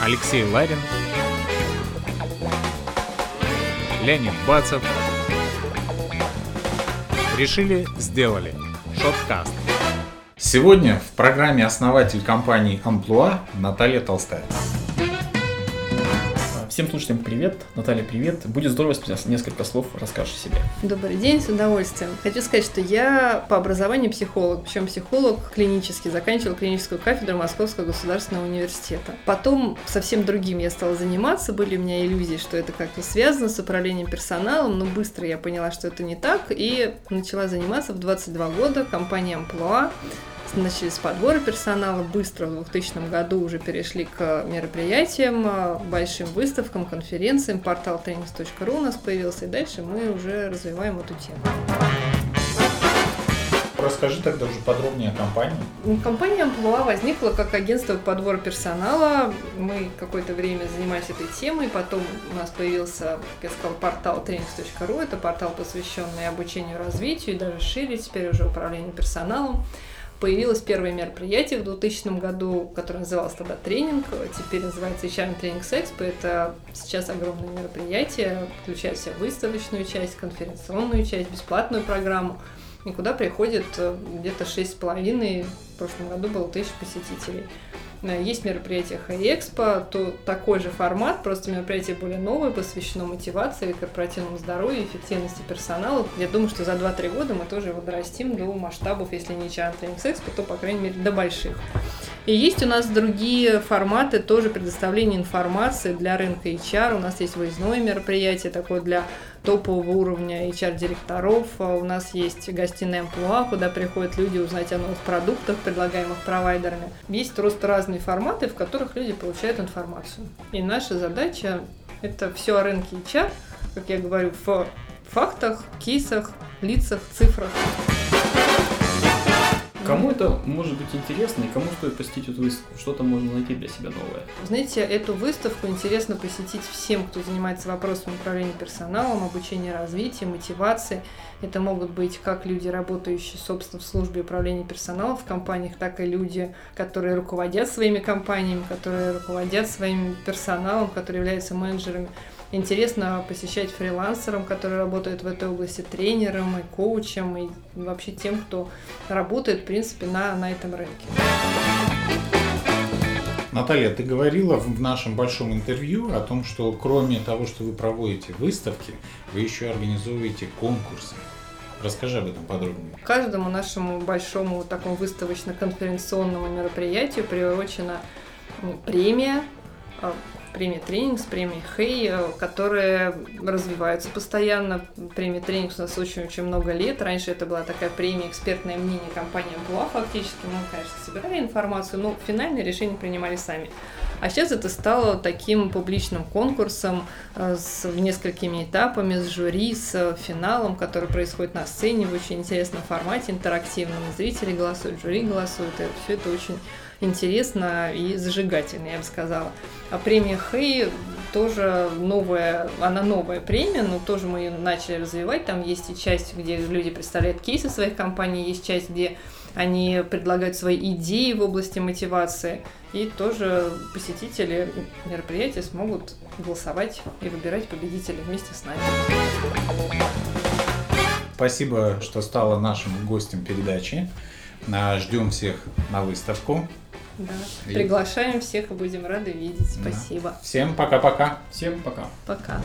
Алексей Ларин, Леонид Бацев. Решили, сделали. Шоткаст. Сегодня в программе основатель компании Амплуа Наталья Толстая. Всем слушателям привет. Наталья, привет. Будет здорово, если несколько слов расскажешь о себе. Добрый день, с удовольствием. Хочу сказать, что я по образованию психолог, причем психолог клинический, заканчивал клиническую кафедру Московского государственного университета. Потом совсем другим я стала заниматься, были у меня иллюзии, что это как-то связано с управлением персоналом, но быстро я поняла, что это не так, и начала заниматься в 22 года компанией Амплуа начали с подбора персонала, быстро в 2000 году уже перешли к мероприятиям, э, большим выставкам, конференциям, портал trainings.ru у нас появился, и дальше мы уже развиваем эту тему. Расскажи тогда уже подробнее о компании. Компания Амплуа возникла как агентство подбора персонала. Мы какое-то время занимались этой темой, потом у нас появился, как я сказала, портал trainings.ru. Это портал, посвященный обучению, развитию и даже шире теперь уже управлению персоналом появилось первое мероприятие в 2000 году, которое называлось тогда тренинг, теперь называется HR Training Expo. Это сейчас огромное мероприятие, включает в себя выставочную часть, конференционную часть, бесплатную программу, и куда приходит э, где-то 6,5, в прошлом году было тысяч посетителей. Есть мероприятие Хай-Экспо, то такой же формат, просто мероприятие более новое, посвящено мотивации, корпоративному здоровью, эффективности персонала. Я думаю, что за 2-3 года мы тоже его дорастим до масштабов, если не Training Expo, то, по крайней мере, до больших. И есть у нас другие форматы тоже предоставления информации для рынка HR. У нас есть выездное мероприятие такое для топового уровня HR-директоров. А у нас есть гостиная амплуа, куда приходят люди узнать о новых продуктах, предлагаемых провайдерами. Есть просто разные форматы, в которых люди получают информацию. И наша задача – это все о рынке HR, как я говорю, в фактах, кейсах, лицах, цифрах. Кому это может быть интересно и кому стоит посетить эту выставку? Что там можно найти для себя новое? Знаете, эту выставку интересно посетить всем, кто занимается вопросами управления персоналом, обучения развития, мотивации. Это могут быть как люди, работающие, собственно, в службе управления персоналом в компаниях, так и люди, которые руководят своими компаниями, которые руководят своим персоналом, которые являются менеджерами интересно посещать фрилансерам, которые работают в этой области, тренерам и коучам, и вообще тем, кто работает, в принципе, на, на этом рынке. Наталья, ты говорила в нашем большом интервью о том, что кроме того, что вы проводите выставки, вы еще организовываете конкурсы. Расскажи об этом подробнее. Каждому нашему большому такому выставочно-конференционному мероприятию приурочена премия а, премия Тренингс, премия Хей, э, которые развиваются постоянно. Премия Тренингс у нас очень-очень много лет. Раньше это была такая премия экспертное мнение компании была фактически. Мы, конечно, собирали информацию, но финальное решение принимали сами. А сейчас это стало таким публичным конкурсом э, с несколькими этапами, с жюри, с финалом, который происходит на сцене в очень интересном формате, интерактивном. Зрители голосуют, жюри голосуют, и все это очень интересно и зажигательно, я бы сказала. А премия Хей тоже новая, она новая премия, но тоже мы ее начали развивать. Там есть и часть, где люди представляют кейсы своих компаний, есть часть, где они предлагают свои идеи в области мотивации. И тоже посетители мероприятия смогут голосовать и выбирать победителя вместе с нами. Спасибо, что стала нашим гостем передачи. Ждем всех на выставку. Да. И... Приглашаем всех и будем рады видеть. Спасибо. Всем пока-пока. Всем пока. Пока.